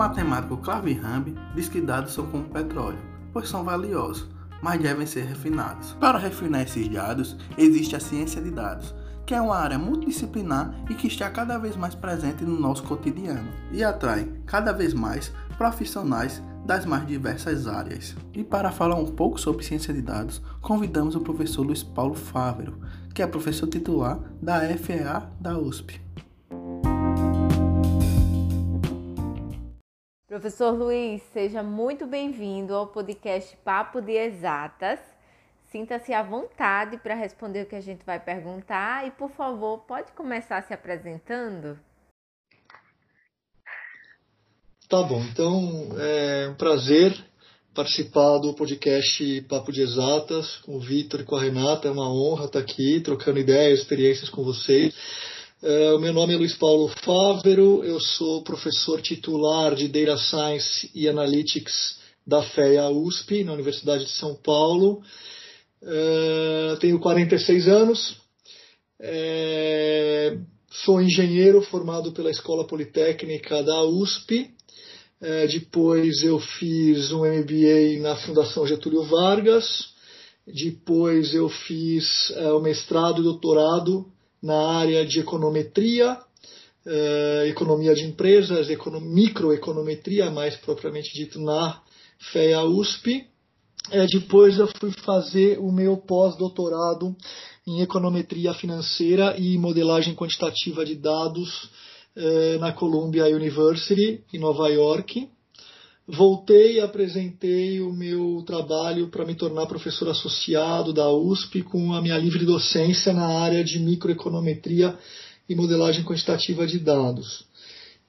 matemático Clavihambe diz que dados são como petróleo, pois são valiosos, mas devem ser refinados. Para refinar esses dados, existe a ciência de dados, que é uma área multidisciplinar e que está cada vez mais presente no nosso cotidiano e atrai cada vez mais profissionais das mais diversas áreas. E para falar um pouco sobre ciência de dados, convidamos o professor Luiz Paulo Fávero, que é professor titular da FEA da USP. Professor Luiz, seja muito bem-vindo ao podcast Papo de Exatas. Sinta-se à vontade para responder o que a gente vai perguntar e, por favor, pode começar se apresentando? Tá bom, então é um prazer participar do podcast Papo de Exatas com o Vitor e com a Renata. É uma honra estar aqui trocando ideias, experiências com vocês. É, o meu nome é Luiz Paulo Fávero, eu sou professor titular de Data Science e Analytics da FEA USP, na Universidade de São Paulo. Uh, tenho 46 anos, é, sou engenheiro formado pela Escola Politécnica da USP. É, depois eu fiz um MBA na Fundação Getúlio Vargas. Depois eu fiz é, o mestrado e doutorado na área de econometria, é, economia de empresas, microeconometria, mais propriamente dito, na FEA USP. É, depois eu fui fazer o meu pós-doutorado em econometria financeira e modelagem quantitativa de dados é, na Columbia University, em Nova York. Voltei e apresentei o meu trabalho para me tornar professor associado da USP com a minha livre docência na área de microeconometria e modelagem quantitativa de dados.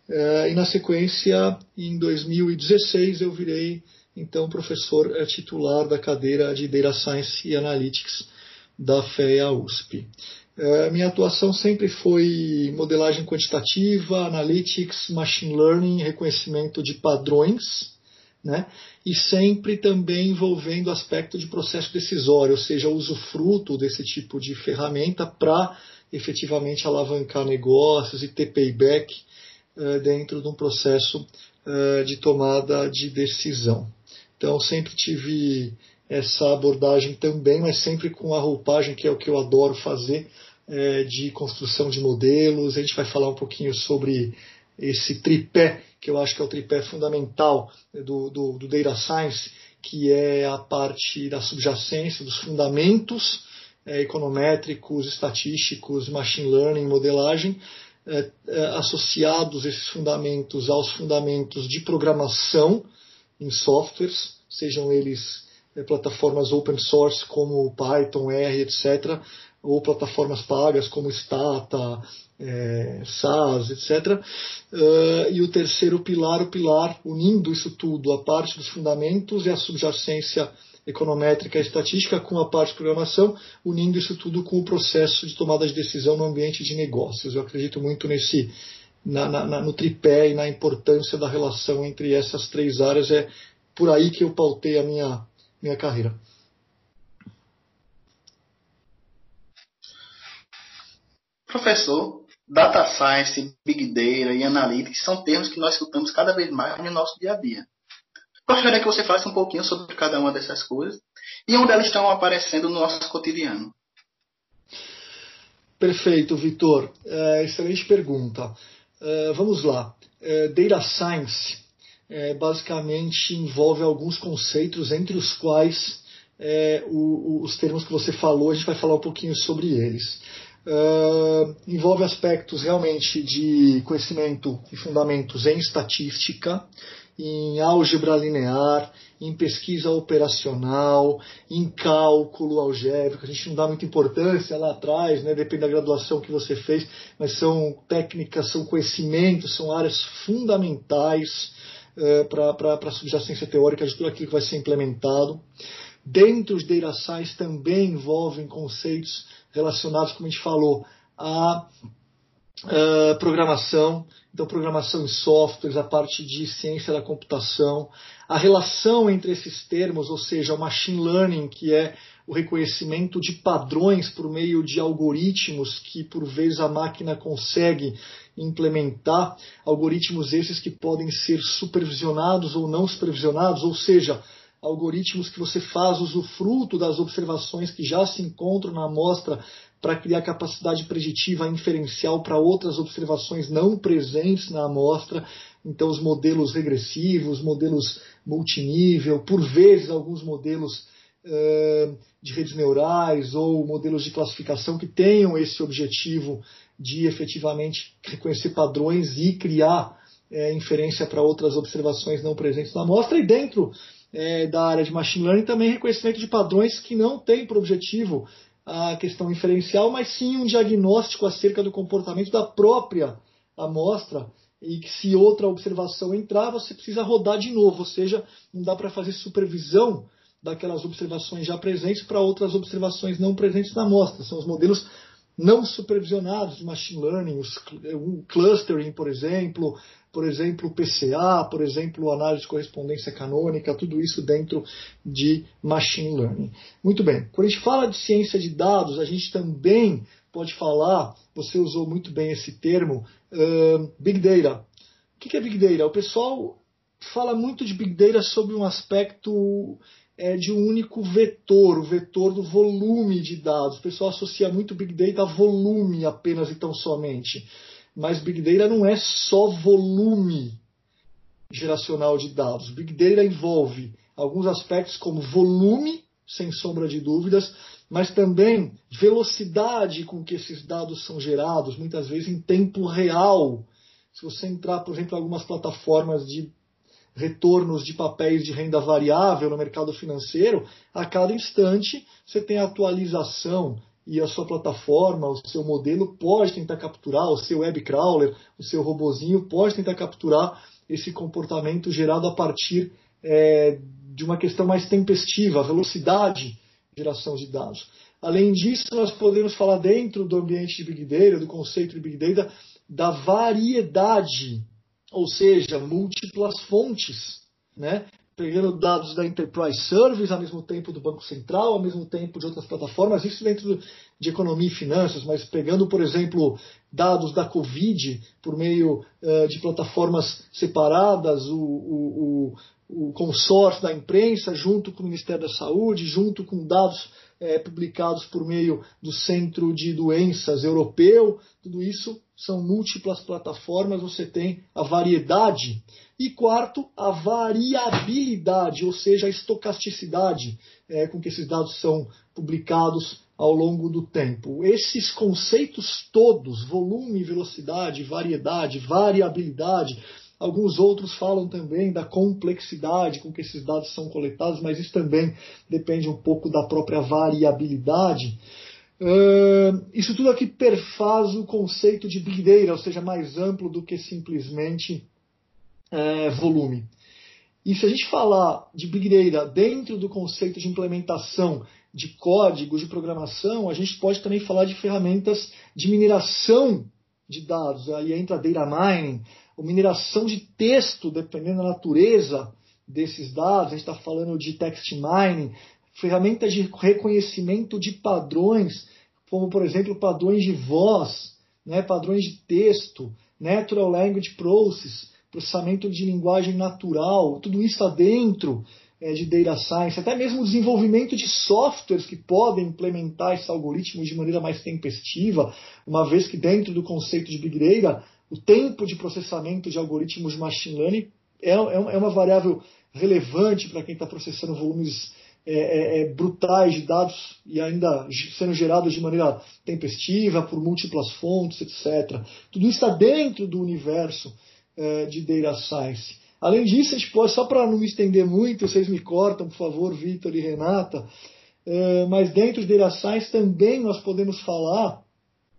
É, e na sequência, em 2016, eu virei então professor é, titular da cadeira de Data Science e Analytics da FEA USP. É, minha atuação sempre foi modelagem quantitativa, analytics, machine learning, reconhecimento de padrões, né? e sempre também envolvendo o aspecto de processo decisório, ou seja, usufruto desse tipo de ferramenta para efetivamente alavancar negócios e ter payback uh, dentro de um processo uh, de tomada de decisão. Então, sempre tive essa abordagem também, mas sempre com a roupagem, que é o que eu adoro fazer, é, de construção de modelos. A gente vai falar um pouquinho sobre esse tripé, que eu acho que é o tripé fundamental do, do, do Data Science, que é a parte da subjacência, dos fundamentos é, econométricos, estatísticos, machine learning, modelagem, é, é, associados esses fundamentos aos fundamentos de programação, em softwares, sejam eles é, plataformas open source como Python, R, etc., ou plataformas pagas como Stata, é, SaaS, etc. Uh, e o terceiro pilar, o pilar unindo isso tudo, a parte dos fundamentos e a subjacência econométrica e estatística com a parte de programação, unindo isso tudo com o processo de tomada de decisão no ambiente de negócios. Eu acredito muito nesse na, na, no tripé e na importância da relação entre essas três áreas. É por aí que eu pautei a minha, minha carreira. Professor, Data Science, Big Data e Analytics são termos que nós escutamos cada vez mais no nosso dia a dia. Gostaria que você falasse um pouquinho sobre cada uma dessas coisas e onde elas estão aparecendo no nosso cotidiano. Perfeito, Vitor. É, excelente pergunta. Uh, vamos lá. Uh, data Science uh, basicamente envolve alguns conceitos, entre os quais o, o, os termos que você falou, a gente vai falar um pouquinho sobre eles. Envolve aspectos realmente de conhecimento e fundamentos em estatística, em álgebra linear, em pesquisa operacional, em cálculo algébrico. A gente não dá muita importância lá atrás, né? depende da graduação que você fez, mas são técnicas, são conhecimentos, são áreas fundamentais uh, para a subjacência teórica de tudo aquilo que vai ser implementado. Dentro dos data science também envolvem conceitos relacionados, como a gente falou, a uh, programação, então programação em softwares, a parte de ciência da computação, a relação entre esses termos, ou seja, o machine learning, que é o reconhecimento de padrões por meio de algoritmos que por vezes a máquina consegue implementar, algoritmos esses que podem ser supervisionados ou não supervisionados, ou seja, algoritmos que você faz usufruto das observações que já se encontram na amostra para criar capacidade preditiva inferencial para outras observações não presentes na amostra. Então, os modelos regressivos, modelos multinível, por vezes alguns modelos uh, de redes neurais ou modelos de classificação que tenham esse objetivo de efetivamente reconhecer padrões e criar é, inferência para outras observações não presentes na amostra. E dentro é, da área de machine learning também reconhecimento de padrões que não tem por objetivo a questão inferencial, mas sim um diagnóstico acerca do comportamento da própria amostra e que se outra observação entrar, você precisa rodar de novo, ou seja, não dá para fazer supervisão daquelas observações já presentes para outras observações não presentes na amostra. São os modelos não supervisionados de machine learning, o clustering, por exemplo, por exemplo, PCA, por exemplo, análise de correspondência canônica, tudo isso dentro de machine learning. Muito bem, quando a gente fala de ciência de dados, a gente também pode falar, você usou muito bem esse termo, uh, Big Data. O que é Big Data? O pessoal fala muito de Big Data sob um aspecto é, de um único vetor, o vetor do volume de dados. O pessoal associa muito Big Data a volume apenas e tão somente. Mas Big Data não é só volume geracional de dados. Big Data envolve alguns aspectos como volume, sem sombra de dúvidas, mas também velocidade com que esses dados são gerados, muitas vezes em tempo real. Se você entrar, por exemplo, em algumas plataformas de retornos de papéis de renda variável no mercado financeiro, a cada instante você tem atualização e a sua plataforma, o seu modelo pode tentar capturar, o seu web crawler, o seu robozinho pode tentar capturar esse comportamento gerado a partir é, de uma questão mais tempestiva, velocidade geração de dados. Além disso, nós podemos falar dentro do ambiente de Big Data, do conceito de Big Data, da variedade, ou seja, múltiplas fontes, né? Pegando dados da Enterprise Service, ao mesmo tempo do Banco Central, ao mesmo tempo de outras plataformas, isso dentro de economia e finanças, mas pegando, por exemplo, dados da Covid por meio uh, de plataformas separadas, o, o, o consórcio da imprensa, junto com o Ministério da Saúde, junto com dados é, publicados por meio do Centro de Doenças Europeu, tudo isso são múltiplas plataformas, você tem a variedade. E quarto, a variabilidade, ou seja, a estocasticidade é, com que esses dados são publicados ao longo do tempo. Esses conceitos todos, volume, velocidade, variedade, variabilidade, Alguns outros falam também da complexidade com que esses dados são coletados, mas isso também depende um pouco da própria variabilidade. Uh, isso tudo aqui perfaz o conceito de Big Data, ou seja, mais amplo do que simplesmente uh, volume. E se a gente falar de Big Data dentro do conceito de implementação de códigos de programação, a gente pode também falar de ferramentas de mineração de dados. Aí entra data mining, ou mineração de texto, dependendo da natureza desses dados. A gente está falando de text mining, ferramentas de reconhecimento de padrões, como por exemplo padrões de voz, né, padrões de texto, natural language process, processamento de linguagem natural, tudo isso está dentro é, de data science, até mesmo o desenvolvimento de softwares que podem implementar esses algoritmos de maneira mais tempestiva, uma vez que dentro do conceito de Big Data, o tempo de processamento de algoritmos de machine learning é, é, é uma variável relevante para quem está processando volumes é, é, é, brutais de dados e ainda sendo gerados de maneira tempestiva, por múltiplas fontes, etc. Tudo isso está dentro do universo é, de data science. Além disso, a gente pode, só para não me estender muito, vocês me cortam, por favor, Vitor e Renata, é, mas dentro de Data Science também nós podemos falar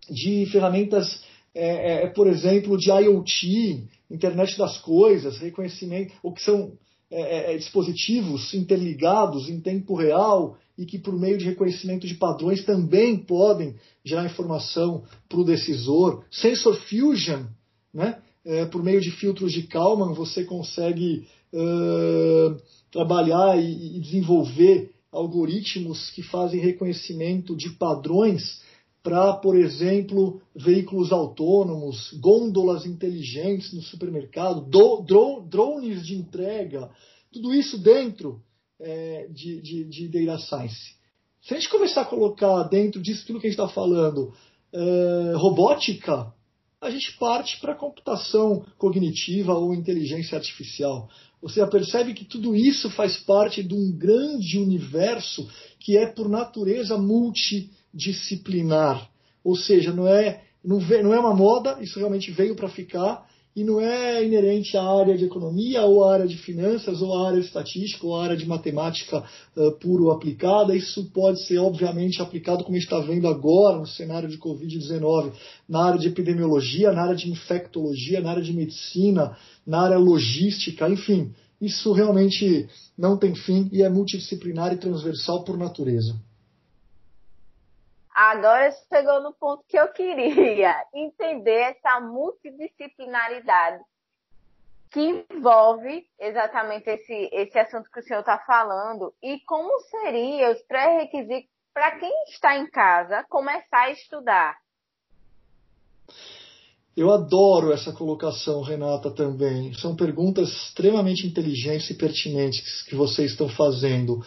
de ferramentas, é, é, por exemplo, de IoT, internet das coisas, reconhecimento, ou que são é, é, dispositivos interligados em tempo real e que, por meio de reconhecimento de padrões, também podem gerar informação para o decisor. Sensor Fusion, né? É, por meio de filtros de Kalman, você consegue uh, trabalhar e, e, desenvolver algoritmos que fazem reconhecimento de padrões para, por exemplo, veículos autônomos, gôndolas inteligentes no supermercado, do, drones de entrega, tudo isso dentro é, de, de, de Data Science. Se a gente começar a colocar dentro disso tudo que a gente está falando, é, robótica, a gente parte para computação cognitiva ou inteligência artificial. Você percebe que tudo isso faz parte de um grande universo que é, por natureza, multidisciplinar. Ou seja, não é, não, não é uma moda, isso realmente veio para ficar, e não é inerente à área de economia, ou à área de finanças, ou à área de estatística, ou à área de matemática uh, puro aplicada. Isso pode ser, obviamente, aplicado, como a gente está vendo agora no cenário de Covid-19, na área de epidemiologia, na área de infectologia, na área de medicina, na área logística, enfim. Isso realmente não tem fim e é multidisciplinar e transversal por natureza. Agora chegou no ponto que eu queria entender essa multidisciplinaridade que envolve exatamente esse, esse assunto que o senhor está falando e como seriam os pré-requisitos para quem está em casa começar a estudar. Eu adoro essa colocação, Renata, também. São perguntas extremamente inteligentes e pertinentes que vocês estão fazendo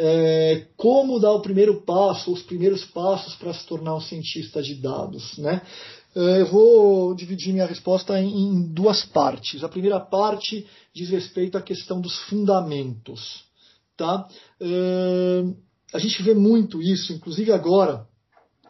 é, como dar o primeiro passo, os primeiros passos para se tornar um cientista de dados. Né? É, eu vou dividir minha resposta em, duas partes. A primeira parte diz respeito à questão dos fundamentos. Tá? É, a gente vê muito isso, inclusive agora,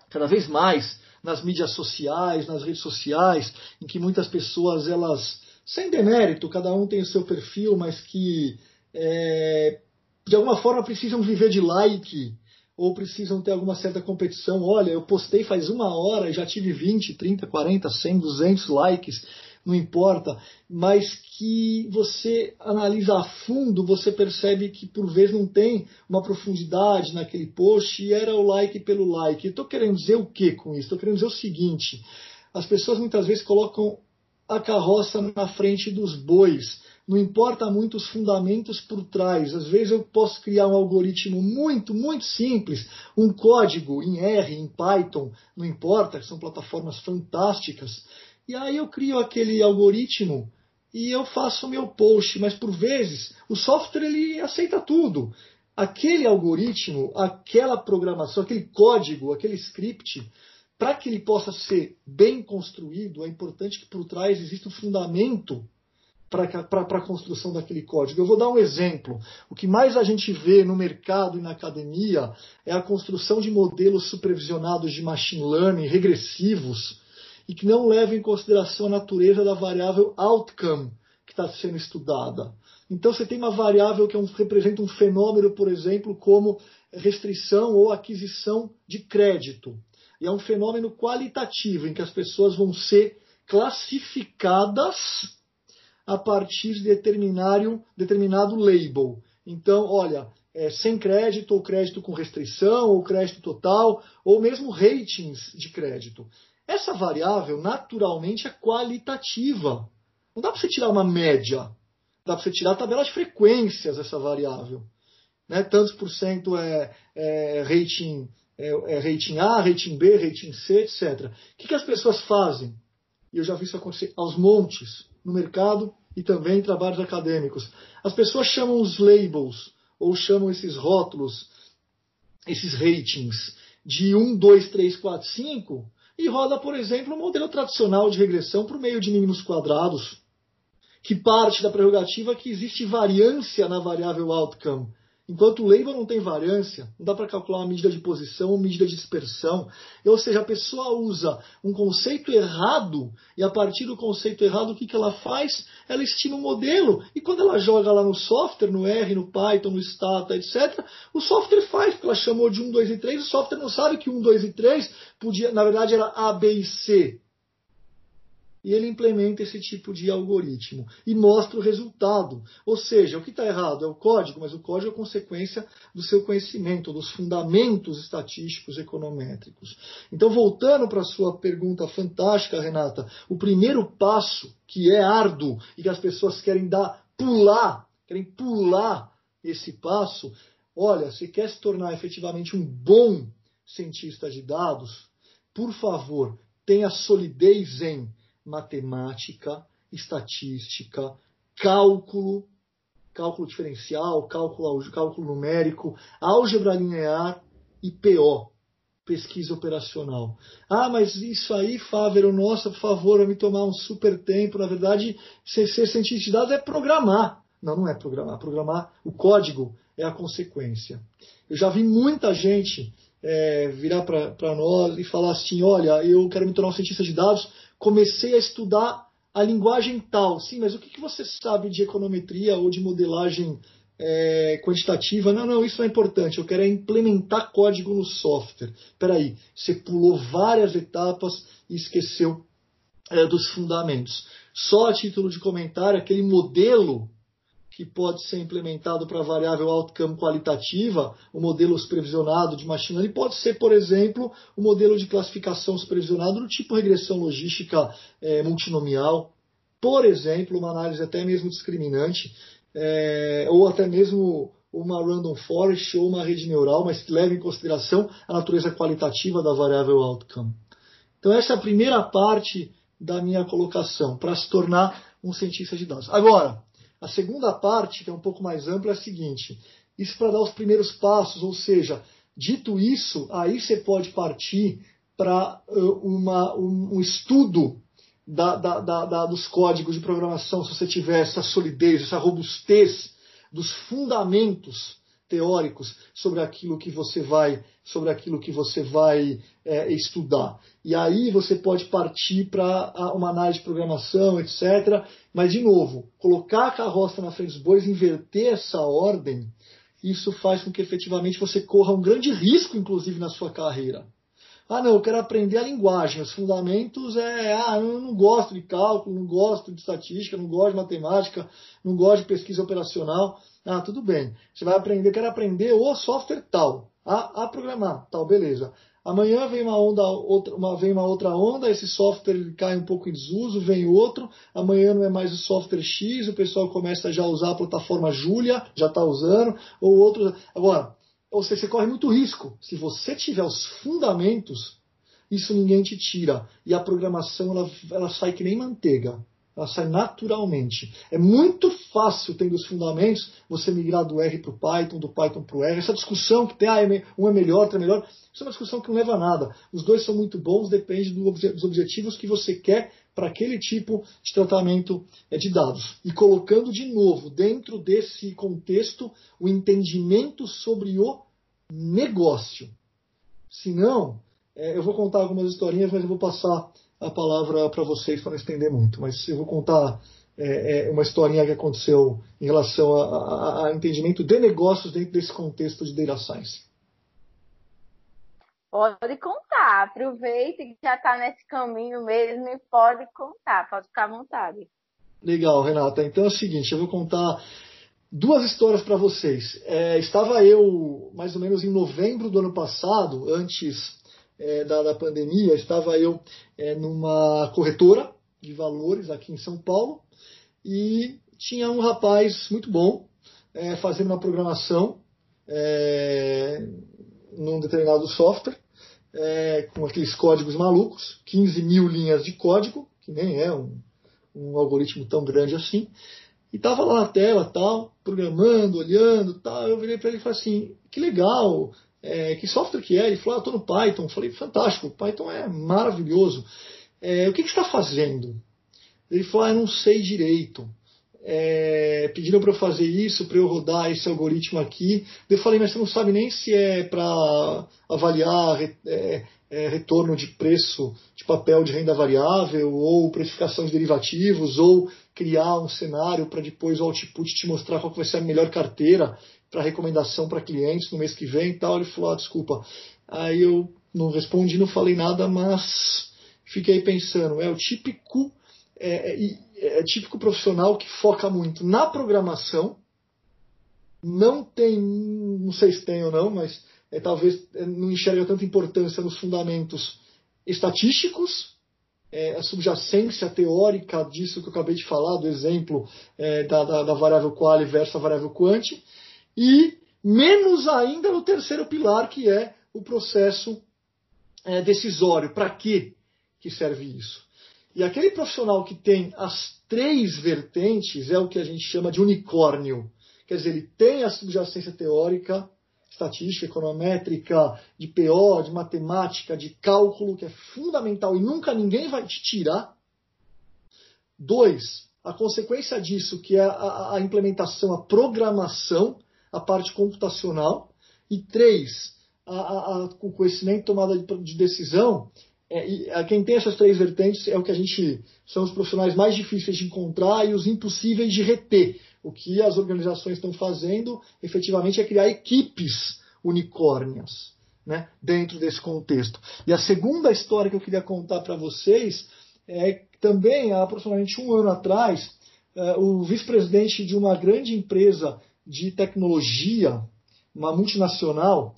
cada vez mais nas mídias sociais, nas redes sociais, em que muitas pessoas, elas, sem demérito, cada um tem o seu perfil, mas que é, de alguma forma precisam viver de like ou precisam ter alguma certa competição. Olha, eu postei faz uma hora e já tive 20, 30, 40, 100, 200 likes, não importa, mas que você analisa a fundo, você percebe que por vezes não tem uma profundidade naquele post e era o like pelo like. Estou querendo dizer o que com isso? Estou querendo dizer o seguinte: as pessoas muitas vezes colocam a carroça na frente dos bois não importa muito os fundamentos por trás. Às vezes eu posso criar um algoritmo muito, muito simples, um código em R, em Python, não importa, são plataformas fantásticas. E aí eu crio aquele algoritmo e eu faço o meu post, mas por vezes o software ele aceita tudo. Aquele algoritmo, aquela programação, aquele código, aquele script, para que ele possa ser bem construído, é importante que por trás exista um fundamento para a construção daquele código. Eu vou dar um exemplo. O que mais a gente vê no mercado e na academia é a construção de modelos supervisionados de machine learning regressivos e que não levam em consideração a natureza da variável outcome que está sendo estudada. Então você tem uma variável que é um, representa um fenômeno, por exemplo, como restrição ou aquisição de crédito. E é um fenômeno qualitativo em que as pessoas vão ser classificadas a partir de determinado, determinado label. Então, olha, é, sem crédito, ou crédito com restrição, ou crédito total, ou mesmo ratings de crédito. Essa variável, naturalmente, é qualitativa. Não dá para você tirar uma média. Dá para você tirar a tabela de frequências dessa variável. Né? Tantos por cento é, é rating, é, é, rating A, rating B, rating C, etc. O que, que as pessoas fazem? E eu já vi isso acontecer aos montes no mercado e também em trabalhos acadêmicos. As pessoas chamam os labels, ou chamam esses rótulos, esses ratings, de 1, 2, 3, 4, 5, e roda, por exemplo, um modelo tradicional de regressão por meio de mínimos quadrados, que parte da prerrogativa que existe variância na variável outcome. Enquanto o label não tem variância, não dá para calcular uma medida de posição ou medida de dispersão. Ou seja, a pessoa usa um conceito errado e a partir do conceito errado, o que, que ela faz? Ela estima um modelo e quando ela joga lá no software, no R, no Python, no Stata, etc., o software faz, porque ela chamou de 1, 2 e 3, o software não sabe que 1, 2 e 3 podia, na verdade era A, B e C e ele implementa esse tipo de algoritmo e mostra o resultado. Ou seja, o que está errado é o código, mas o código é consequência do seu conhecimento, dos fundamentos estatísticos econométricos. Então, voltando para a sua pergunta fantástica, Renata, o primeiro passo, que é árduo e que as pessoas querem dar, pular, querem pular esse passo, olha, se quer se tornar efetivamente um bom cientista de dados, por favor, tenha solidez em matemática, estatística, cálculo, cálculo diferencial, cálculo, cálculo numérico, álgebra linear e PO, pesquisa operacional. Ah, mas isso aí, Fávero, nossa, por favor, vai me tomar um super tempo. Na verdade, ser, ser cientista de dados é programar. Não, não é programar. Programar, o código é a consequência. Eu já vi muita gente é, virar para nós e falar assim: olha, eu quero me tornar um cientista de dados, comecei a estudar a linguagem tal. Sim, mas o que, você sabe de econometria ou de modelagem é, quantitativa? Não, não, isso não é importante. Eu quero é implementar código no software. Espera aí, você pulou várias etapas e esqueceu é, dos fundamentos. Só a título de comentário, aquele modelo que pode ser implementado para a variável outcome qualitativa, o modelo supervisionado de machine learning, pode ser, por exemplo, o modelo de classificação supervisionado do tipo regressão logística é, multinomial, por exemplo, uma análise até mesmo discriminante, é, ou até mesmo uma random forest ou uma rede neural, mas que leve em consideração a natureza qualitativa da variável outcome. Então essa é a primeira parte da minha colocação, para se tornar um cientista de dados. Agora, a segunda parte, que é um pouco mais ampla, é a seguinte: isso para dar os primeiros passos, ou seja, dito isso, aí você pode partir para um, um estudo da, da, da, dos códigos de programação, se você tiver essa solidez, essa robustez dos fundamentos teóricos sobre aquilo que você vai sobre aquilo que você vai é, estudar. E aí você pode partir para uma análise de programação, etc. Mas, de novo, colocar a carroça na frente dos bois, inverter essa ordem, isso faz com que efetivamente você corra um grande risco, inclusive, na sua carreira. Ah, não, eu quero aprender a linguagem. Os fundamentos é, ah, eu não gosto de cálculo, não gosto de estatística, não gosto de matemática, não gosto de pesquisa operacional. Ah, tudo bem. Você vai aprender, quero aprender o software tal, a, a programar, tal, beleza. Amanhã vem uma onda, outra, uma, vem uma outra onda, esse software cai um pouco em desuso, vem outro. Amanhã não é mais o software X, o pessoal começa já a usar a plataforma Julia, já está usando, ou outro. Agora, ou seja, você corre muito risco. Se você tiver os fundamentos, isso ninguém te tira. E a programação ela, ela sai que nem manteiga. Ela sai naturalmente. É muito fácil, tendo os fundamentos, você migrar do R para o Python, do Python para o R. Essa discussão que tem, ah, é um é melhor, outro é melhor, isso é uma discussão que não leva a nada. Os dois são muito bons, depende dos objetivos que você quer para aquele tipo de tratamento é, de dados. E colocando de novo dentro desse contexto o entendimento sobre o negócio. Senão, é, eu vou contar algumas historinhas, mas eu vou passar a palavra para vocês para não estender muito. Mas eu vou contar é, é, uma historinha que aconteceu em relação a, a, a entendimento de negócios dentro desse contexto de data science. Pode contar, aproveite que já está nesse caminho mesmo e pode contar, pode ficar à vontade. Legal, Renata. Então é o seguinte, eu vou contar duas histórias para vocês. É, estava eu, mais ou menos em novembro do ano passado, antes é, da, da, pandemia, estava eu é, numa corretora de valores aqui em São Paulo e tinha um rapaz muito bom é, fazendo uma programação é, num determinado software, é, com aqueles códigos malucos, 15 mil linhas de código, que nem é um, um algoritmo tão grande assim, e estava lá na tela, tal, programando, olhando, tal. Eu virei para ele e falei assim: que legal, é, que software que é? Ele falou: ah, estou no Python. Eu falei: fantástico, Python é maravilhoso. É, o que, que você está fazendo? Ele falou: ah, eu não sei direito é, pediram para eu fazer isso, para eu rodar esse algoritmo aqui. Eu falei, mas você não sabe nem se é para avaliar é, é, retorno de preço de papel de renda variável, ou precificação de derivativos, ou criar um cenário para depois o output te mostrar qual vai ser a melhor carteira para recomendação para clientes no mês que vem e tal. Ele falou, ah, desculpa. Aí eu não respondi, não falei nada, mas fiquei pensando, é o típico é, é, é típico profissional que foca muito na programação, não tem, não sei se tem ou não, mas é, talvez é, não enxerga tanta importância nos fundamentos estatísticos, é, a subjacência teórica disso que eu acabei de falar, do exemplo é, da, da, da, variável qual versus a variável quant, e menos ainda no terceiro pilar, que é o processo é, decisório. Para que serve isso? E aquele profissional que tem as três vertentes é o que a gente chama de unicórnio. Quer dizer, ele tem a subjacência teórica, estatística, econométrica, de PO, de matemática, de cálculo, que é fundamental e nunca ninguém vai te tirar. Dois, a consequência disso, que é a, a implementação, a programação, a parte computacional. E três, a, a, o conhecimento tomada de, de decisão. É, quem tem essas três vertentes é o que a gente são os profissionais mais difíceis de encontrar e os impossíveis de reter. O que as organizações estão fazendo, efetivamente, é criar equipes unicórnias né, dentro desse contexto. E a segunda história que eu queria contar para vocês é também, há aproximadamente um ano atrás, é, o vice-presidente de uma grande empresa de tecnologia, uma multinacional,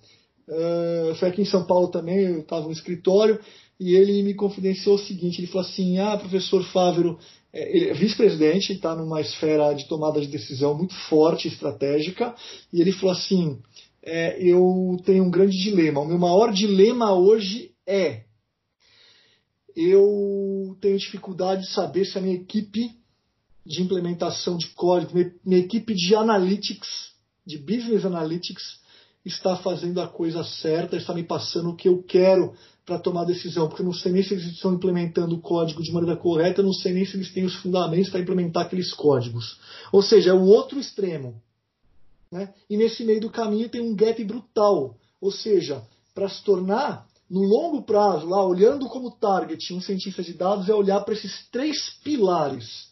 é, foi aqui em São Paulo também, eu estava no escritório, e ele me confidenciou o seguinte, ele falou assim, ah, professor Fávero, ele é vice-presidente, está numa esfera de tomada de decisão muito forte, estratégica, e ele falou assim: é, eu tenho um grande dilema. O meu maior dilema hoje é eu tenho dificuldade de saber se a minha equipe de implementação de código, minha, equipe de analytics, de business analytics, está fazendo a coisa certa, está me passando o que eu quero para tomar decisão, porque eu não sei nem se eles estão implementando o código de maneira correta, eu não sei nem se eles têm os fundamentos para implementar aqueles códigos. Ou seja, é o outro extremo. Né? E nesse meio do caminho tem um gap brutal. Ou seja, para se tornar, no longo prazo, lá olhando como target um cientista de dados, é olhar para esses três pilares: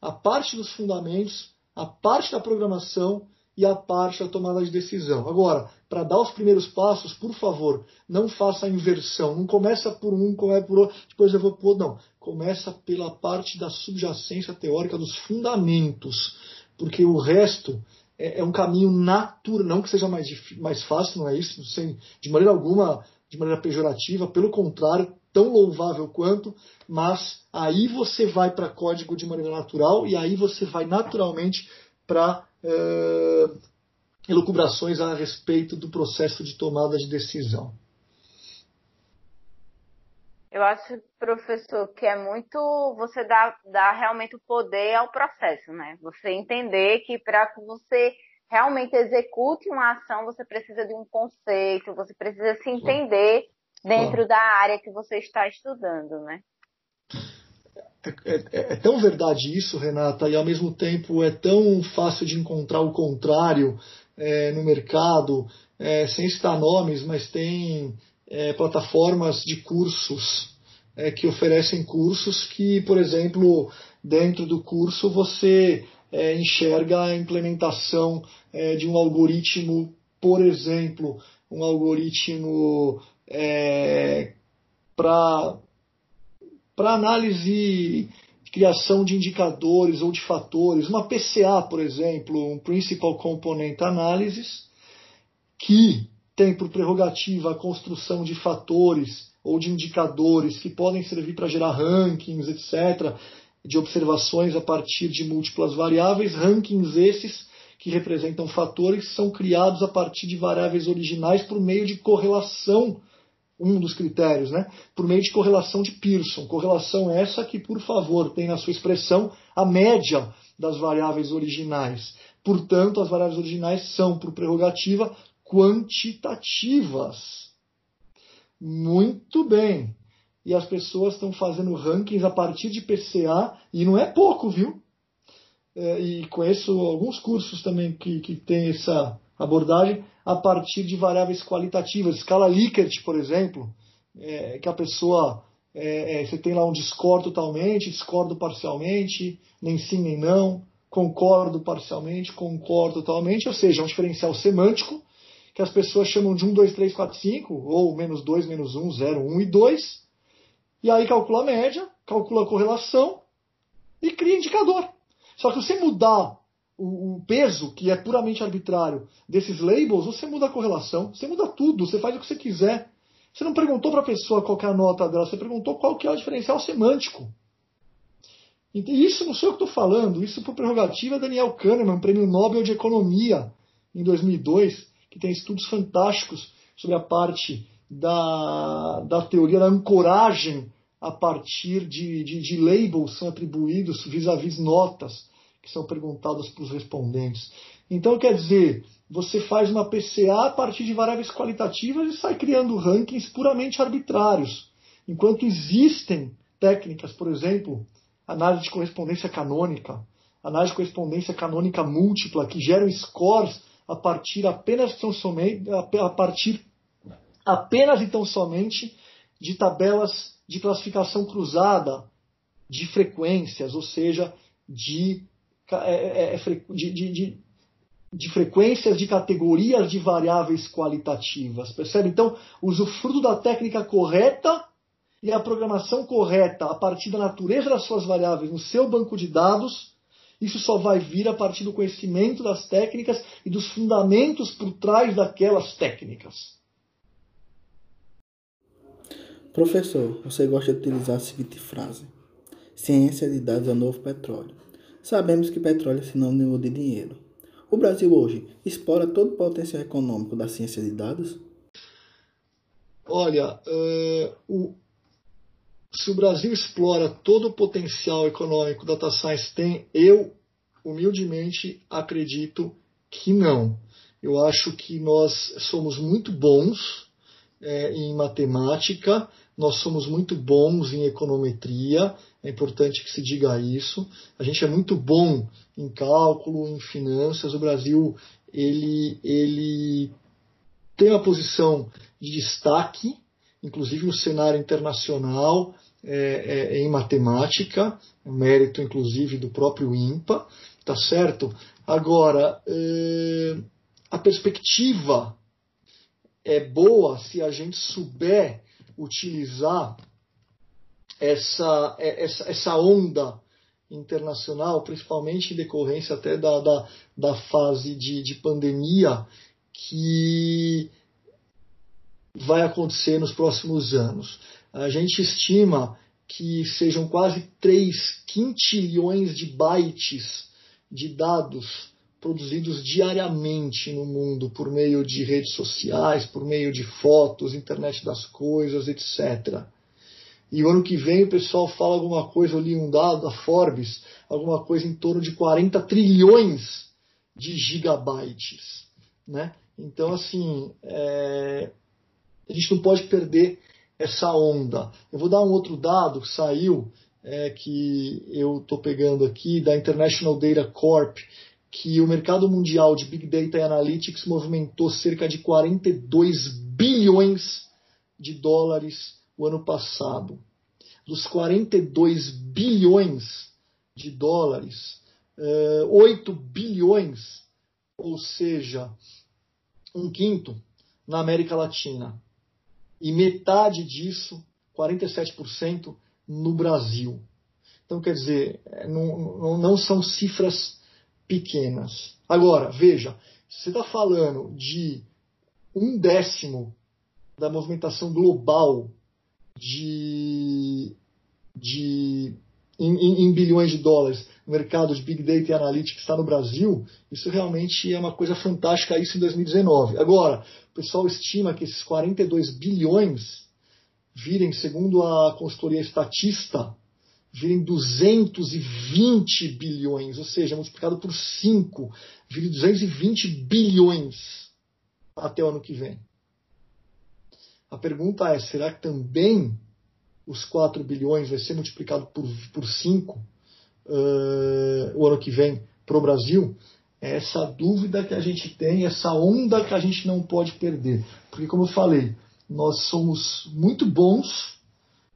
a parte dos fundamentos, a parte da programação e a parte da tomada de decisão. Agora, para dar os primeiros passos, por favor, não faça a inversão. Não começa por um, começa por outro, depois eu vou por outro. Não. Começa pela parte da subjacência teórica dos fundamentos. Porque o resto é, é um caminho natural. Não que seja mais, mais fácil, não é isso, sem, de maneira alguma, de maneira pejorativa. Pelo contrário, tão louvável quanto, mas aí você vai para código de maneira natural e aí você vai naturalmente para é, elucubrações a respeito do processo de tomada de decisão. Eu acho, professor, que é muito você dar, dar realmente o poder ao processo, né? Você entender que para que você realmente execute uma ação, você precisa de um conceito, você precisa se entender dentro da área que você está estudando, né? É, é, é, tão verdade isso, Renata, e ao mesmo tempo é tão fácil de encontrar o contrário é, no mercado, é, sem citar nomes, mas tem é, plataformas de cursos é, que oferecem cursos que, por exemplo, dentro do curso você enxerga a implementação de um algoritmo, por exemplo, um algoritmo para para análise criação de indicadores ou de fatores, uma PCA, por exemplo, um Principal Component Analysis, que tem por prerrogativa a construção de fatores ou de indicadores que podem servir para gerar rankings, etc., de observações a partir de múltiplas variáveis, rankings esses que representam fatores são criados a partir de variáveis originais por meio de correlação um dos critérios, né? por meio de correlação de Pearson. Correlação essa que, por favor, tem na sua expressão a média das variáveis originais. Portanto, as variáveis originais são, por prerrogativa, quantitativas. Muito bem. E as pessoas estão fazendo rankings a partir de PCA, e não é pouco, viu? É, e conheço alguns cursos também que, que têm essa abordagem a partir de variáveis qualitativas. Escala Likert, por exemplo, é, que a pessoa. É, é, você tem lá um discordo totalmente, discordo parcialmente, nem sim nem não, concordo parcialmente, concordo totalmente, ou seja, um diferencial semântico que as pessoas chamam de 1, 2, 3, 4, 5, ou menos 2, menos 1, 0, 1 e 2, e aí calcula a média, calcula a correlação e cria indicador. Só que se você mudar o, o, peso, que é puramente arbitrário, desses labels, você muda a correlação, você muda tudo, você faz o que você quiser. Você não perguntou para a pessoa qual é a nota dela, você perguntou qual que é o diferencial semântico. E isso não sou eu que estou falando, isso por prerrogativa Daniel Kahneman, prêmio Nobel de Economia, em 2002, que tem estudos fantásticos sobre a parte da, da teoria da ancoragem a partir de, de, de labels são atribuídos vis-à-vis -vis notas que são perguntadas para os respondentes. Então, quer dizer, você faz uma PCA a partir de variáveis qualitativas e sai criando rankings puramente arbitrários. Enquanto existem técnicas, por exemplo, análise de correspondência canônica, análise de correspondência canônica múltipla, que geram scores a partir apenas tão somente, a partir apenas e tão somente de tabelas de classificação cruzada de frequências, ou seja, de, é, é, é de, de, de, frequências de categorias de variáveis qualitativas. Percebe? Então, usufruto da técnica correta e a programação correta a partir da natureza das suas variáveis no seu banco de dados, isso só vai vir a partir do conhecimento das técnicas e dos fundamentos por trás daquelas técnicas. Professor, você gosta de utilizar a seguinte frase: Ciência de dados é o novo petróleo. Sabemos que petróleo é sinônimo de dinheiro. O Brasil hoje explora todo o potencial econômico da ciência de dados? Olha, uh, o, se o Brasil explora todo o potencial econômico da data science tem, eu humildemente acredito que não. Eu acho que nós somos muito bons é, em matemática, nós somos muito bons em econometria, é importante que se diga isso. A gente é muito bom em cálculo, em finanças. O Brasil ele, ele tem uma posição de destaque, inclusive no cenário internacional, é, é, em matemática, mérito inclusive do próprio INPA, tá certo? Agora, é, a perspectiva é boa se a gente souber utilizar essa, é, essa, essa onda internacional, principalmente em decorrência até da, da, da fase de, de pandemia que vai acontecer nos próximos anos. A gente estima que sejam quase 3 quintilhões de bytes de dados produzidos diariamente no mundo por meio de redes sociais, por meio de fotos, internet das coisas, etc. E o ano que vem o pessoal fala alguma coisa, eu li um dado da Forbes, alguma coisa em torno de 40 trilhões de gigabytes. Né? Então, assim, é... a gente não pode perder essa onda. Eu vou dar um outro dado que saiu, é, que eu estou pegando aqui, da International Data Corp, que o mercado mundial de Big Data e Analytics movimentou cerca de 42 bilhões de dólares o ano passado. Dos 42 bilhões de dólares, 8 eh, bilhões, ou seja, um quinto, na América Latina. E metade disso, 47%, no Brasil. Então, quer dizer, eh, não, não são cifras pequenas. Agora, veja, você está falando de um décimo da movimentação global de, de em, em, em, bilhões de dólares no mercado de Big Data e Analytics está no Brasil, isso realmente é uma coisa fantástica isso em 2019. Agora, o pessoal estima que esses 42 bilhões virem, segundo a consultoria estatista, virem 220 bilhões, ou seja, multiplicado por 5, vire 220 bilhões até o ano que vem. A pergunta é: será que também os 4 bilhões vai ser multiplicado por, por 5 uh, o ano que vem para o Brasil? É essa dúvida que a gente tem, essa onda que a gente não pode perder. Porque, como eu falei, nós somos muito bons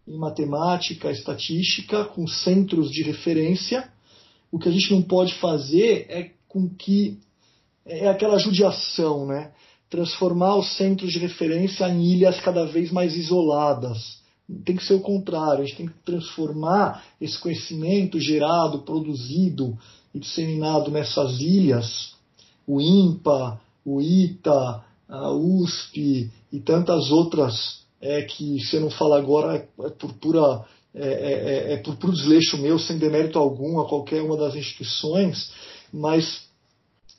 em matemática, estatística, com centros de referência. O que a gente não pode fazer é com que é aquela judiação, né? Transformar os centros de referência em ilhas cada vez mais isoladas. Tem que ser o contrário, a gente tem que transformar esse conhecimento gerado, produzido e disseminado nessas ilhas, o INPA, o ITA, a USP e tantas outras é que se eu não falar agora é por pura é, é, é, é, por puro desleixo meu, sem demérito algum a qualquer uma das instituições, mas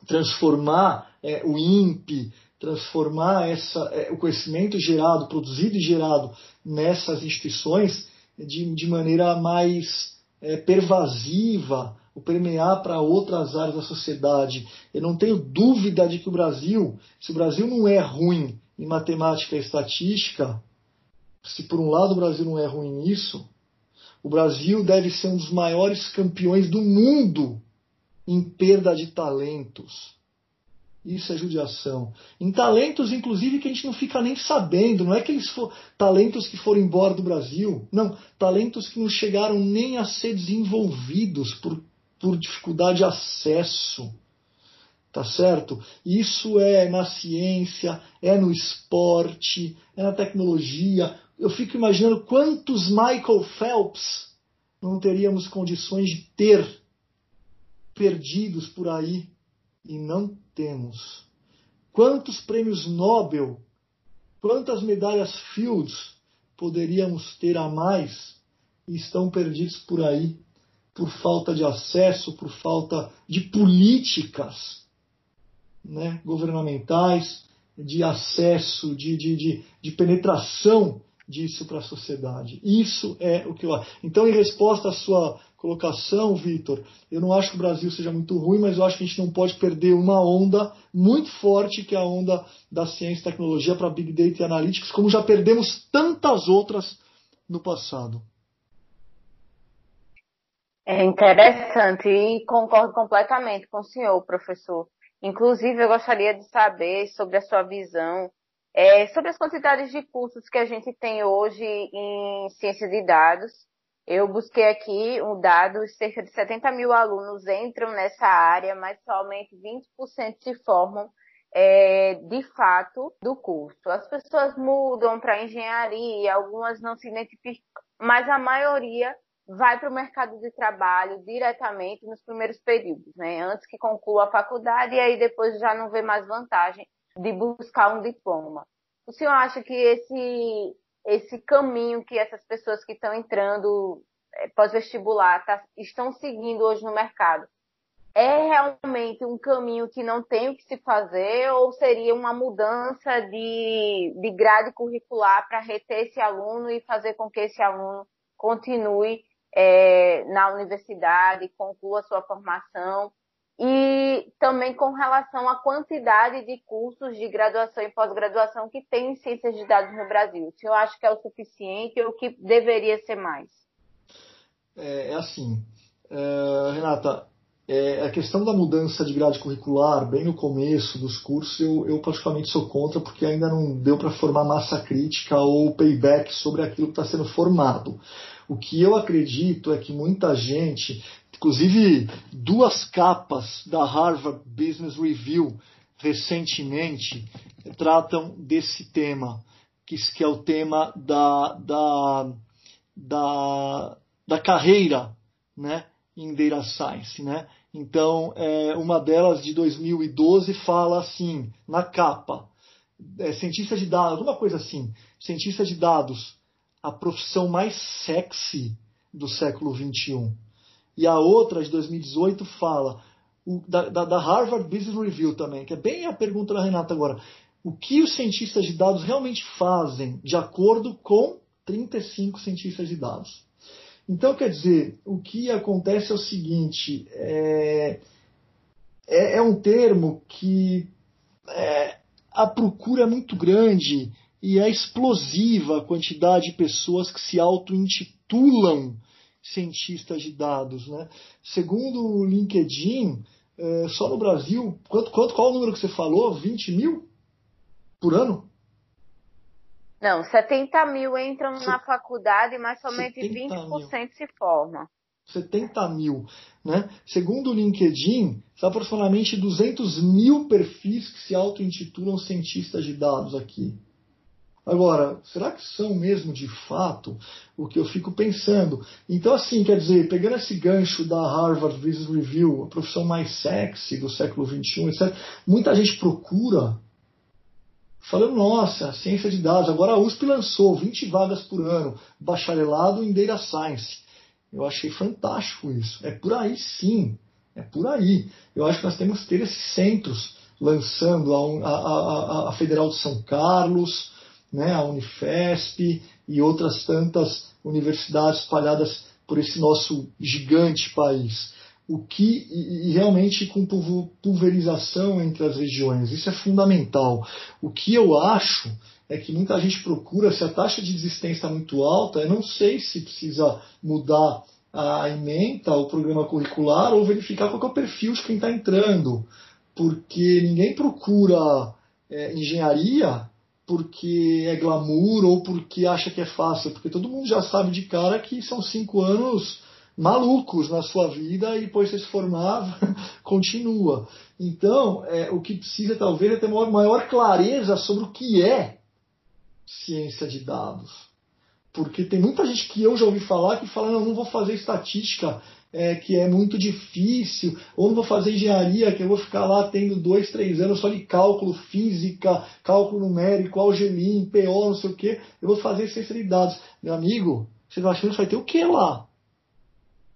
transformar é, o INPE, transformar essa, é, o conhecimento gerado, produzido e gerado nessas instituições de, de maneira mais é, pervasiva, o permear para outras áreas da sociedade. Eu não tenho dúvida de que o Brasil, se o Brasil não é ruim em matemática e estatística, se por um lado o Brasil não é ruim nisso, o Brasil deve ser um dos maiores campeões do mundo em perda de talentos. Isso é judiação. Em talentos, inclusive, que a gente não fica nem sabendo. Não é que eles for, talentos que foram embora do Brasil. Não, talentos que não chegaram nem a ser desenvolvidos por, por dificuldade de acesso. Tá certo? Isso é na ciência, é no esporte, é na tecnologia. Eu fico imaginando quantos Michael Phelps não teríamos condições de ter perdidos por aí e não temos. Quantos prêmios Nobel, quantas medalhas Fields poderíamos ter a mais e estão perdidos por aí por falta de acesso, por falta de políticas né, governamentais, de acesso, de, de, de, de penetração disso para a sociedade. Isso é o que eu acho. Então, em resposta à sua colocação, Vitor, eu não acho que o Brasil seja muito ruim, mas eu acho que a gente não pode perder uma onda muito forte, que é a onda da ciência e tecnologia para Big Data e Analytics, como já perdemos tantas outras no passado. É interessante e concordo completamente com o senhor, professor. Inclusive, eu gostaria de saber sobre a sua visão é, sobre as quantidades de cursos que a gente tem hoje em ciência de dados. Eu busquei aqui um dado, cerca de 70 mil alunos entram nessa área, mas somente 20% se formam é, de fato do curso. As pessoas mudam para engenharia, algumas não se identificam, mas a maioria vai para o mercado de trabalho diretamente nos primeiros períodos, né? Antes que conclua a faculdade e aí depois já não vê mais vantagem de buscar um diploma. O senhor acha que esse esse caminho que essas pessoas que estão entrando é, pós-vestibular tá, estão seguindo hoje no mercado é realmente um caminho que não tem o que se fazer ou seria uma mudança de, de grade curricular para reter esse aluno e fazer com que esse aluno continue é, na universidade, conclua sua formação e também com relação à quantidade de cursos de graduação e pós-graduação que tem em ciências de dados no Brasil. Se eu acho que é o suficiente ou que deveria ser mais? É, é assim, é, Renata, é, a questão da mudança de grade curricular, bem no começo dos cursos, eu, eu praticamente sou contra, porque ainda não deu para formar massa crítica ou payback sobre aquilo que está sendo formado. O que eu acredito é que muita gente, inclusive duas capas da Harvard Business Review recentemente, tratam desse tema, que, é o tema da, da, da, da carreira né, em Data Science. Né? Então, é, uma delas de 2012 fala assim, na capa, é, cientista de dados, alguma coisa assim, cientista de dados a profissão mais sexy do século XXI. E a outra, de 2018, fala, o, da, da, Harvard Business Review também, que é bem a pergunta da Renata agora. O que os cientistas de dados realmente fazem de acordo com 35 cientistas de dados? Então, quer dizer, o que acontece é o seguinte: é, é, é um termo que é, a procura é muito grande e é explosiva a quantidade de pessoas que se auto-intitulam cientistas de dados. Né? Segundo o LinkedIn, é, só no Brasil, quanto, quanto, qual o número que você falou? 20 mil por ano? Não, 70 mil entram na faculdade, mas somente 20% mil. se formam. 70 mil. Né? Segundo o LinkedIn, são aproximadamente 200 mil perfis que se auto-intitulam cientistas de dados aqui. Agora, será que são mesmo de fato o que eu fico pensando? Então, assim, quer dizer, pegando esse gancho da Harvard Business Review, a profissão mais sexy do século XXI, etc., muita gente procura, falando, nossa, ciência de dados, agora a USP lançou 20 vagas por ano, bacharelado em Data Science. Eu achei fantástico isso. É por aí sim. É por aí. Eu acho que nós temos que ter esses centros lançando a, a, a, a Federal de São Carlos, né, a Unifesp e outras tantas universidades espalhadas por esse nosso gigante país. O que e, realmente com pulverização entre as regiões, isso é fundamental. O que eu acho é que muita gente procura, se a taxa de desistência está muito alta, eu não sei se precisa mudar a ementa, o programa curricular, ou verificar qual é o perfil de quem está entrando. Porque ninguém procura é, engenharia porque é glamour ou porque acha que é fácil, porque todo mundo já sabe de cara que são cinco anos malucos na sua vida e depois você se formar, continua. Então, é, o que precisa talvez é ter maior, maior clareza sobre o que é ciência de dados. Porque tem muita gente que eu já ouvi falar que fala, não, não vou fazer estatística, é, que é muito difícil, ou não vou fazer engenharia, que eu vou ficar lá tendo dois, três anos só de cálculo, física, cálculo numérico, algelim, PO, não sei o quê, eu vou fazer ciência de dados. Meu amigo, você está achando que vai ter o que lá?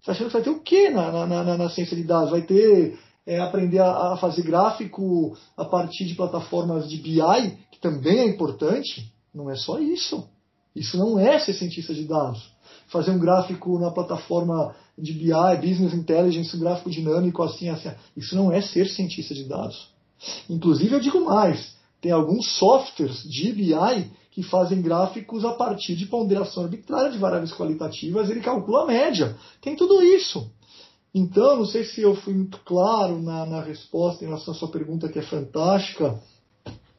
Você está achando que vai ter o que na, na, na, na ciência de dados? Vai ter é, aprender a, a fazer gráfico a partir de plataformas de BI, que também é importante? Não é só isso. Isso não é ser cientista de dados. Fazer um gráfico na plataforma de BI, Business Intelligence, gráfico dinâmico assim, assim. Isso não é ser cientista de dados. Inclusive, eu digo mais: tem alguns softwares de BI que fazem gráficos a partir de ponderação arbitrária de variáveis qualitativas, ele calcula a média. Tem tudo isso. Então, não sei se eu fui muito claro na, na resposta em relação à sua pergunta, que é fantástica,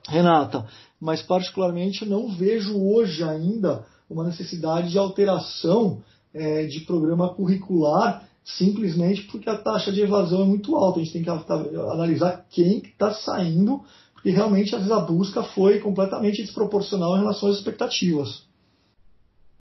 Renata, mas particularmente não vejo hoje ainda uma necessidade de alteração é, de programa curricular simplesmente porque a taxa de evasão é muito alta. A gente tem que analisar quem está saindo, porque realmente às vezes a busca foi completamente desproporcional em relação às expectativas.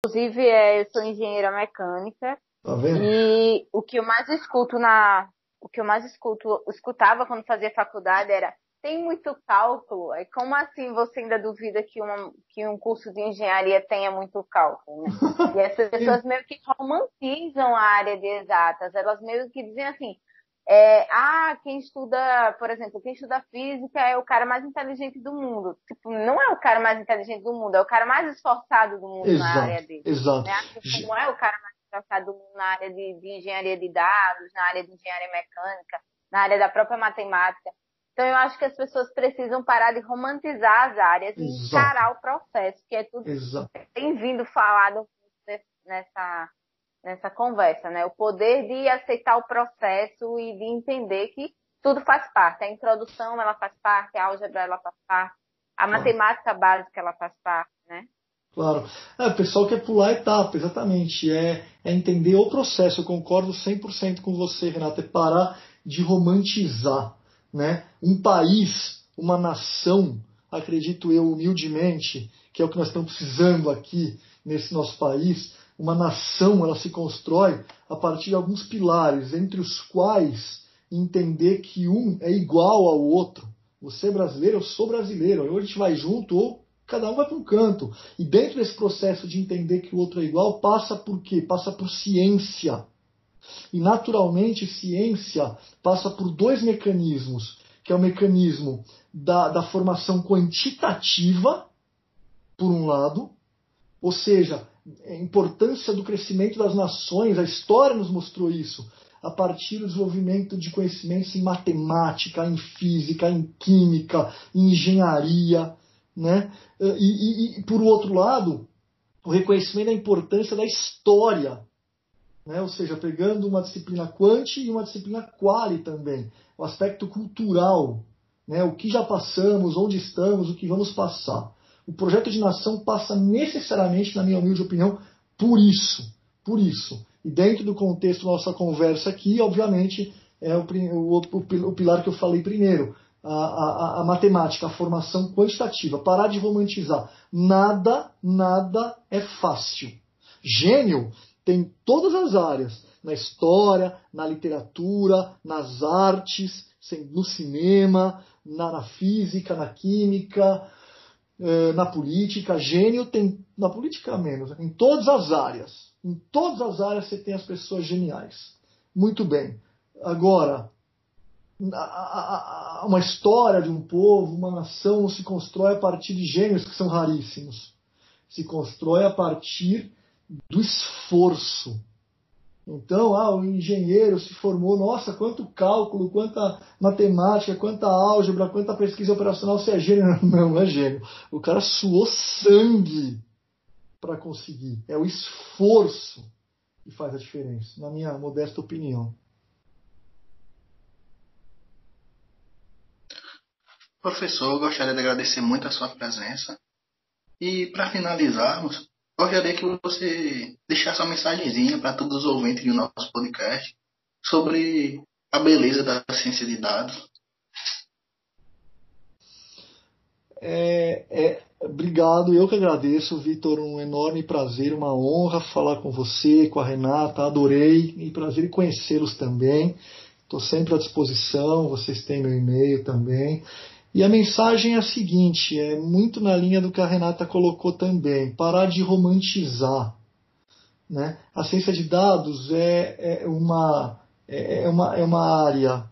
Inclusive, é, eu sou engenheira mecânica tá vendo? e o que eu mais escuto na o que eu mais escuto, escutava quando fazia faculdade era tem muito cálculo. É como assim você ainda duvida que, uma, que um curso de engenharia tenha muito cálculo? Né? E essas pessoas meio que romantizam a área de exatas. Elas meio que dizem assim, é, ah, quem estuda, por exemplo, quem estuda física é o cara mais inteligente do mundo. Tipo, não é o cara mais inteligente do mundo, é o cara mais esforçado do mundo exato, na área dele. Exato. Né? Assim, não é o cara mais esforçado do mundo na área de, de engenharia de dados, na área de engenharia mecânica, na área da própria matemática. Então eu acho que as pessoas precisam parar de romantizar as áreas e encarar o processo, que é tudo Exato. que tem vindo falado nessa, nessa conversa, né? O poder de aceitar o processo e de entender que tudo faz parte. A introdução ela faz parte, a álgebra ela faz parte, a claro. matemática básica ela faz parte, né? Claro. É, o pessoal quer pular etapa, exatamente. É, é entender o processo. Eu concordo 100% com você, Renata. É parar de romantizar né? um país, uma nação, acredito eu humildemente, que é o que nós estamos precisando aqui nesse nosso país, uma nação ela se constrói a partir de alguns pilares, entre os quais entender que um é igual ao outro. Você é brasileiro, eu sou brasileiro. Ou a gente vai junto ou cada um vai para um canto. E dentro desse processo de entender que o outro é igual, passa por quê? Passa por ciência. E naturalmente, ciência passa por dois mecanismos, que é o mecanismo da, da formação quantitativa, por um lado, ou seja, a importância do crescimento das nações, a história nos mostrou isso, a partir do desenvolvimento de conhecimentos em matemática, em física, em química, em engenharia. Né? E, e, e por outro lado, o reconhecimento da importância da história né? ou seja, pegando uma disciplina quanti e uma disciplina quali também, o aspecto cultural, né? o que já passamos, onde estamos, o que vamos passar. O projeto de nação passa necessariamente, na minha humilde opinião, por isso, por isso. E dentro do contexto da nossa conversa aqui, obviamente, é o, o, o, pilar que eu falei primeiro, a, a, a, matemática, a formação quantitativa, parar de romantizar. Nada, nada é fácil. Gênio tem todas as áreas, na história, na literatura, nas artes, no cinema, na, na física, na química, eh, na política. Gênio tem, na política menos, em todas as áreas. Em todas as áreas você tem as pessoas geniais. Muito bem. Agora, uma história de um povo, uma nação, não se constrói a partir de gênios que são raríssimos. Se constrói a partir do esforço. Então, ah, o engenheiro se formou, nossa, quanto cálculo, quanta matemática, quanta álgebra, quanta pesquisa operacional, você é gênio. Não, não é gênio. O cara suou sangue para conseguir. É o esforço que faz a diferença, na minha modesta opinião. Professor, eu gostaria de agradecer muito a sua presença. E para finalizarmos, gostaria que você deixasse uma mensagenzinha para todos os ouvintes do nosso podcast sobre a beleza da ciência de dados. É, é, obrigado, eu que agradeço, Vitor. Um enorme prazer, uma honra falar com você, com a Renata. Adorei e prazer em conhecê-los também. Estou sempre à disposição, vocês têm meu e-mail também. E a mensagem é a seguinte: é muito na linha do que a Renata colocou também, parar de romantizar. Né? A ciência de dados é, é, uma, é, é, uma, é uma área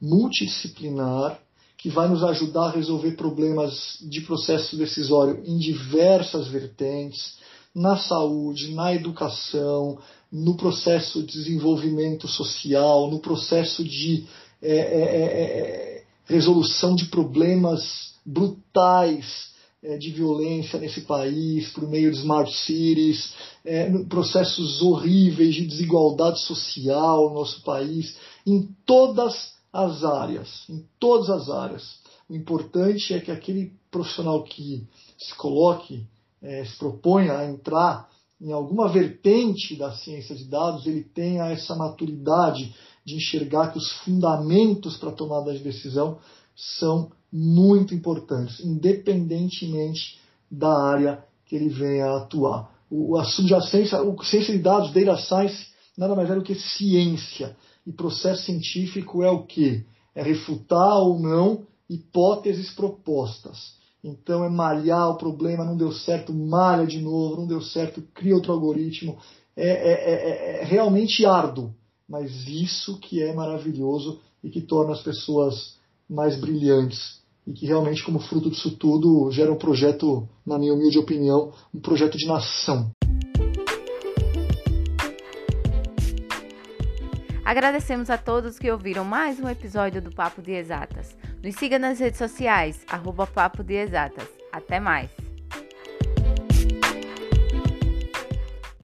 multidisciplinar que vai nos ajudar a resolver problemas de processo decisório em diversas vertentes, na saúde, na educação, no processo de desenvolvimento social, no processo de é, é, é, é resolução de problemas brutais é, de violência nesse país por meio de smart cities, é, processos horríveis de desigualdade social no nosso país, em todas as áreas, em todas as áreas. O importante é que aquele profissional que se coloque, é, se proponha a entrar em alguma vertente da ciência de dados, ele tenha essa maturidade de enxergar que os fundamentos para a tomada de decisão são muito importantes, independentemente da área que ele venha a atuar. O, a subjacência, o ciência de dados, data science, nada mais é do que ciência. E processo científico é o que? É refutar ou não hipóteses propostas. Então é malhar o problema, não deu certo, malha de novo, não deu certo, cria outro algoritmo. É, é, é, é realmente árduo mas isso que é maravilhoso e que torna as pessoas mais brilhantes e que realmente, como fruto disso tudo, gera um projeto, na minha humilde opinião, um projeto de nação. Agradecemos a todos que ouviram mais um episódio do Papo de Exatas. Nos siga nas redes sociais, arroba Papo de Exatas. Até mais!